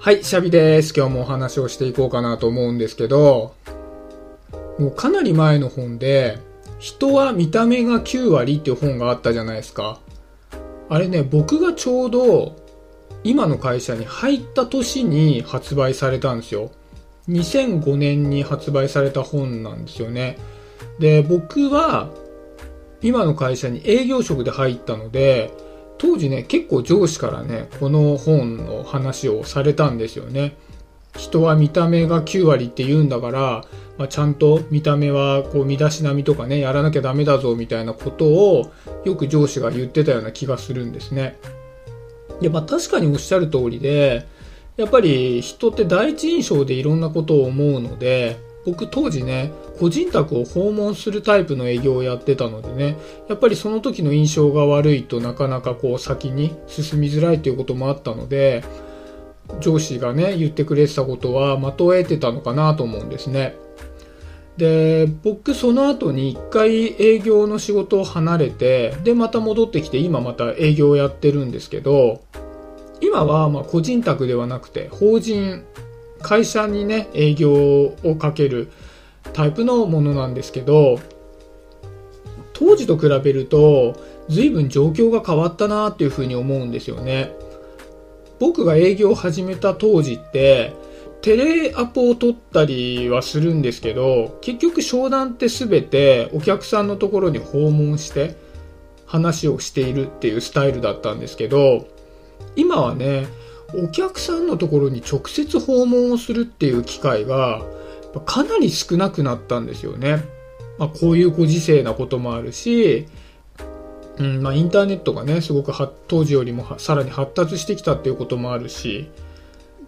はい、シャビです。今日もお話をしていこうかなと思うんですけど、もうかなり前の本で、人は見た目が9割っていう本があったじゃないですか。あれね、僕がちょうど今の会社に入った年に発売されたんですよ。2005年に発売された本なんですよね。で、僕は今の会社に営業職で入ったので、当時ね、結構上司からね、この本の話をされたんですよね。人は見た目が9割って言うんだから、まあ、ちゃんと見た目はこう身だしなみとかね、やらなきゃダメだぞみたいなことをよく上司が言ってたような気がするんですね。で、まあ確かにおっしゃる通りで、やっぱり人って第一印象でいろんなことを思うので、僕当時ね、個人宅を訪問するタイプの営業をやってたのでね、やっぱりその時の印象が悪いとなかなかこう先に進みづらいということもあったので、上司がね、言ってくれてたことは的を得てたのかなと思うんですね。で、僕その後に一回営業の仕事を離れて、でまた戻ってきて今また営業をやってるんですけど、今はま個人宅ではなくて法人会社にね、営業をかけるタイプのものなんですけど、当時と比べると、随分状況が変わったなっていうふうに思うんですよね。僕が営業を始めた当時って、テレアポを取ったりはするんですけど、結局商談って全てお客さんのところに訪問して話をしているっていうスタイルだったんですけど、今はね、お客さんのところに直接訪問をするっていう機会がかなり少なくなったんですよね。まあ、こういうご時世なこともあるし、うんまあ、インターネットがねすごく当時よりもさらに発達してきたっていうこともあるし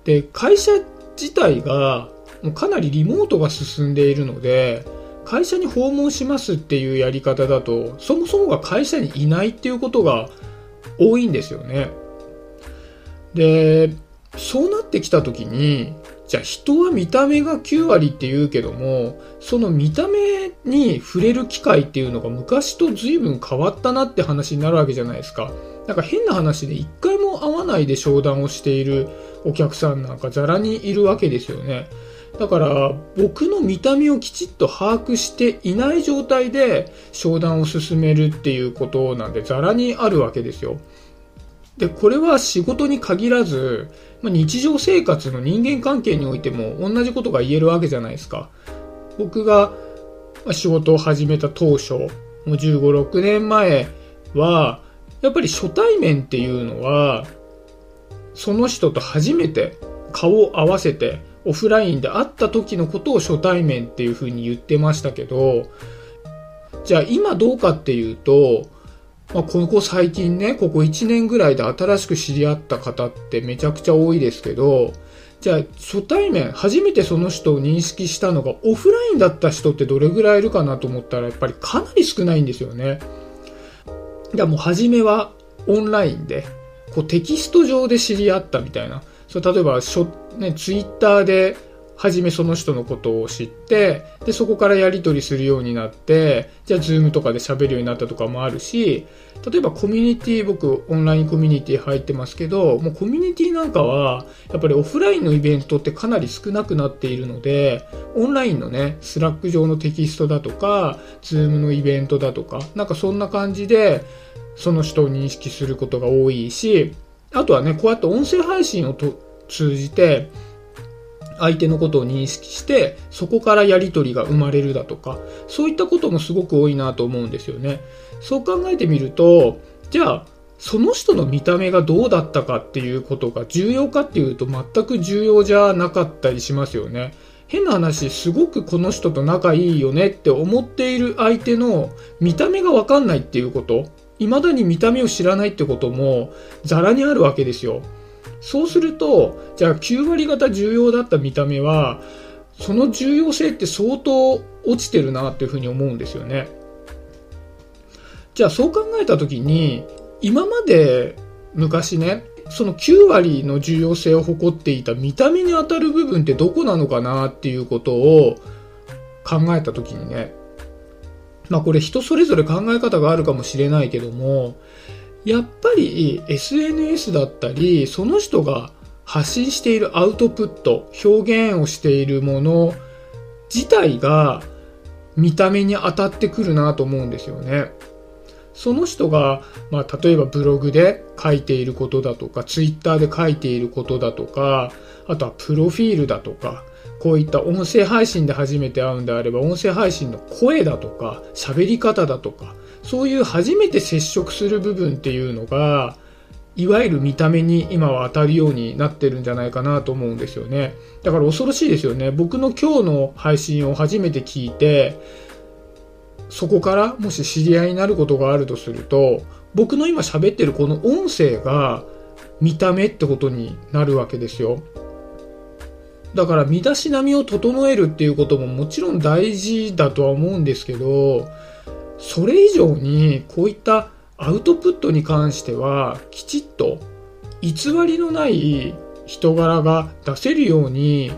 で会社自体がもうかなりリモートが進んでいるので会社に訪問しますっていうやり方だとそもそもが会社にいないっていうことが多いんですよね。でそうなってきた時にじゃあ人は見た目が9割って言うけどもその見た目に触れる機会っていうのが昔と随分変わったなって話になるわけじゃないですか。なんか変な話で一回も会わないで商談をしているお客さんなんかざらにいるわけですよね。だから僕の見た目をきちっと把握していない状態で商談を進めるっていうことなんでざらにあるわけですよ。で、これは仕事に限らず、まあ、日常生活の人間関係においても同じことが言えるわけじゃないですか。僕が仕事を始めた当初、もう15、6年前は、やっぱり初対面っていうのは、その人と初めて顔を合わせてオフラインで会った時のことを初対面っていうふうに言ってましたけど、じゃあ今どうかっていうと、まあ、ここ最近ね、ここ1年ぐらいで新しく知り合った方ってめちゃくちゃ多いですけど、じゃあ初対面、初めてその人を認識したのがオフラインだった人ってどれぐらいいるかなと思ったらやっぱりかなり少ないんですよね。じゃあもう初めはオンラインで、こうテキスト上で知り合ったみたいな。そう例えばしょ、ね、ツイッターで初めその人のことを知って、で、そこからやり取りするようになって、じゃあ、 Zoom とかで喋るようになったとかもあるし、例えばコミュニティ、僕、オンラインコミュニティ入ってますけど、もうコミュニティなんかは、やっぱりオフラインのイベントってかなり少なくなっているので、オンラインのね、 Slack 上のテキストだとか、 Zoom のイベントだとか、なんかそんな感じで、その人を認識することが多いし、あとはね、こうやって音声配信を通じて、相手のことを認識してそこからやり取りが生まれるだとかそういったこともすごく多いなと思うんですよね。そう考えてみるとじゃあその人の見た目がどうだったかっていうことが重要かっていうと全く重要じゃなかったりしますよね。変な話すごくこの人と仲いいよねって思っている相手の見た目がわかんないっていうこと未だに見た目を知らないってこともザラにあるわけですよ。そうすると、じゃあ9割方重要だった見た目は、その重要性って相当落ちてるなっていうふうに思うんですよね。じゃあそう考えたときに、今まで昔ね、その9割の重要性を誇っていた見た目に当たる部分ってどこなのかなっていうことを考えたときにね、まあこれ人それぞれ考え方があるかもしれないけども、やっぱり SNS だったり、その人が発信しているアウトプット、表現をしているもの自体が見た目に当たってくるなと思うんですよね。その人が、まあ、例えばブログで書いていることだとか、ツイッターで書いていることだとか、あとはプロフィールだとか、こういった音声配信で初めて会うんであれば、音声配信の声だとか、喋り方だとか、そういう初めて接触する部分っていうのが、いわゆる見た目に今は当たるようになってるんじゃないかなと思うんですよね。だから恐ろしいですよね。僕の今日の配信を初めて聞いて、そこからもし知り合いになることがあるとすると、僕の今喋ってるこの音声が見た目ってことになるわけですよ。だから身だしなみを整えるっていうことももちろん大事だとは思うんですけど、それ以上にこういったアウトプットに関してはきちっと偽りのない人柄が出せるように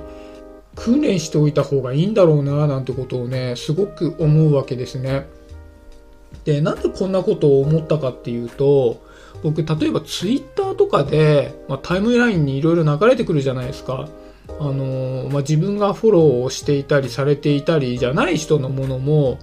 訓練しておいた方がいいんだろうななんてことをねすごく思うわけですね。でなんでこんなことを思ったかっていうと僕例えばツイッターとかで、まあ、タイムラインにいろいろ流れてくるじゃないですか。あのまあ、自分がフォローをしていたりされていたりじゃない人のものも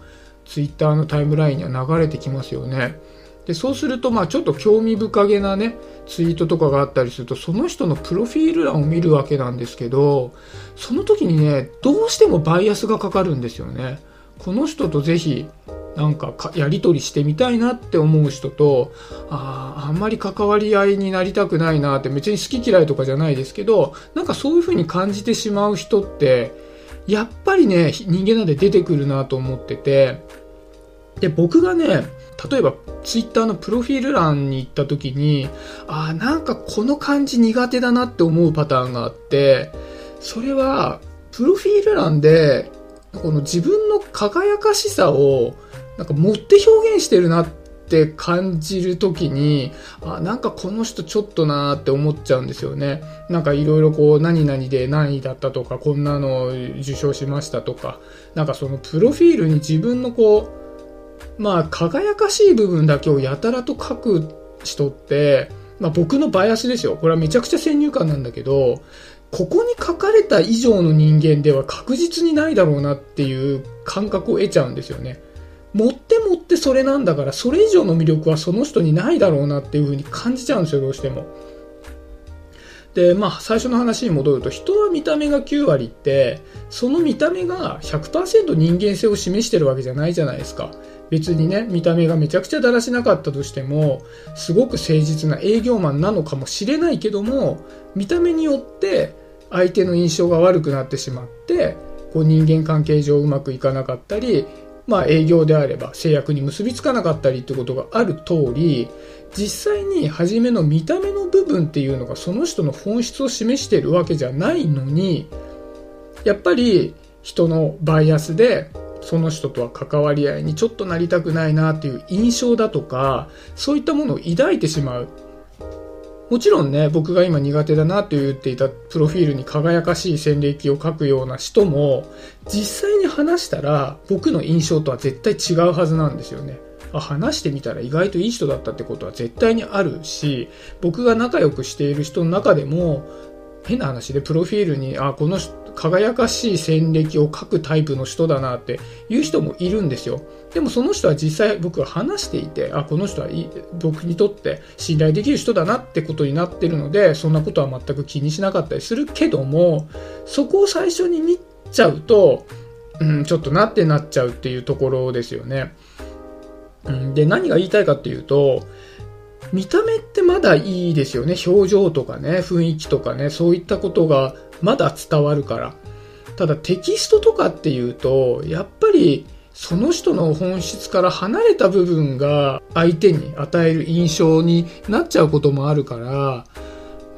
ツイッターのタイムラインには流れてきますよね。でそうするとまあちょっと興味深げなねツイートとかがあったりするとその人のプロフィール欄を見るわけなんですけどその時にねどうしてもバイアスがかかるんですよね。この人とぜひなんかやり取りしてみたいなって思う人とああんまり関わり合いになりたくないなって別に好き嫌いとかじゃないですけどなんかそういう風に感じてしまう人ってやっぱりね人間なんで出てくるなと思ってて。で僕がね例えばツイッターのプロフィール欄に行った時にあなんかこの感じ苦手だなって思うパターンがあってそれはプロフィール欄でこの自分の輝かしさをなんか持って表現してるなっって感じるときに、あ、なんかこの人ちょっとなーって思っちゃうんですよね。なんかいろいろこう、何々で何位だったとか、こんなの受賞しましたとか、なんかそのプロフィールに自分のこう、まあ輝かしい部分だけをやたらと書く人って、まあ僕のバイアスですよ。これはめちゃくちゃ先入観なんだけど、ここに書かれた以上の人間では確実にないだろうなっていう感覚を得ちゃうんですよね。持って持ってそれなんだから、それ以上の魅力はその人にないだろうなっていうふうに感じちゃうんですよ、どうしても。で、まあ、最初の話に戻ると、人は見た目が9割って、その見た目が100%人間性を示してるわけじゃないじゃないですか。別にね、見た目がめちゃくちゃだらしなかったとしても、すごく誠実な営業マンなのかもしれないけども、見た目によって相手の印象が悪くなってしまって、こう人間関係上うまくいかなかったり、まあ、営業であれば制約に結びつかなかったりってことがある通り実際に初めの見た目の部分っていうのがその人の本質を示しているわけじゃないのにやっぱり人のバイアスでその人とは関わり合いにちょっとなりたくないなっていう印象だとかそういったものを抱いてしまう。もちろんね、僕が今苦手だなと言っていたプロフィールに輝かしい戦歴を書くような人も、実際に話したら僕の印象とは絶対違うはずなんですよね。あ話してみたら意外といい人だったってことは絶対にあるし、僕が仲良くしている人の中でも、変な話でプロフィールに、あ、この人輝かしい戦歴を書くタイプの人だなっていう人もいるんですよ。でもその人は実際僕が話していて、あ、この人は僕にとって信頼できる人だなってことになってるので、そんなことは全く気にしなかったりするけども、そこを最初に見ちゃうと、うん、ちょっとなってなっちゃうっていうところですよね。うん、で、何が言いたいかっていうと、見た目ってまだいいですよね。表情とかね、雰囲気とかね、そういったことがまだ伝わるから。ただテキストとかっていうと、やっぱりその人の本質から離れた部分が相手に与える印象になっちゃうこともあるから、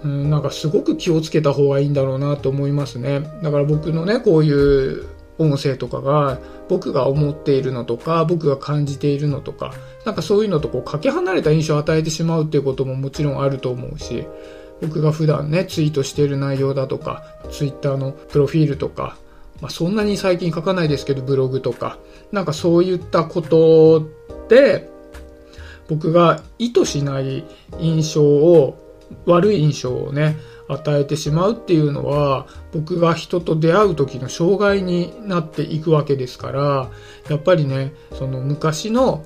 うん、なんかすごく気をつけた方がいいんだろうなと思いますね。だから僕のね、こういう音声とかが僕が思っているのとか僕が感じているのとかなんかそういうのとこうかけ離れた印象を与えてしまうっていうことももちろんあると思うし僕が普段ねツイートしている内容だとかツイッターのプロフィールとか、まあ、そんなに最近書かないですけどブログとかなんかそういったことで僕が意図しない印象を悪い印象をね与えてしまうっていうのは僕が人と出会う時の障害になっていくわけですからやっぱりねその昔の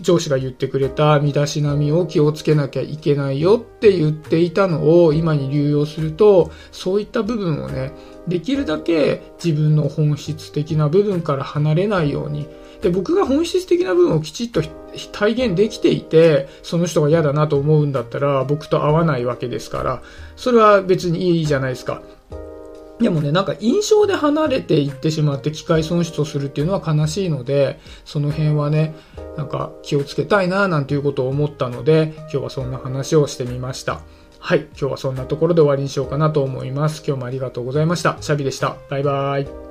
上司が言ってくれた身だしなみを気をつけなきゃいけないよって言っていたのを今に流用するとそういった部分をねできるだけ自分の本質的な部分から離れないように。で僕が本質的な部分をきちっと体現できていてその人が嫌だなと思うんだったら僕と合わないわけですからそれは別にいいじゃないですか。でもね、なんか印象で離れていってしまって機械損失をするっていうのは悲しいので、その辺はね、なんか気をつけたいななんていうことを思ったので、今日はそんな話をしてみました。はい、今日はそんなところで終わりにしようかなと思います。今日もありがとうございました。シャビでした。バイバーイ。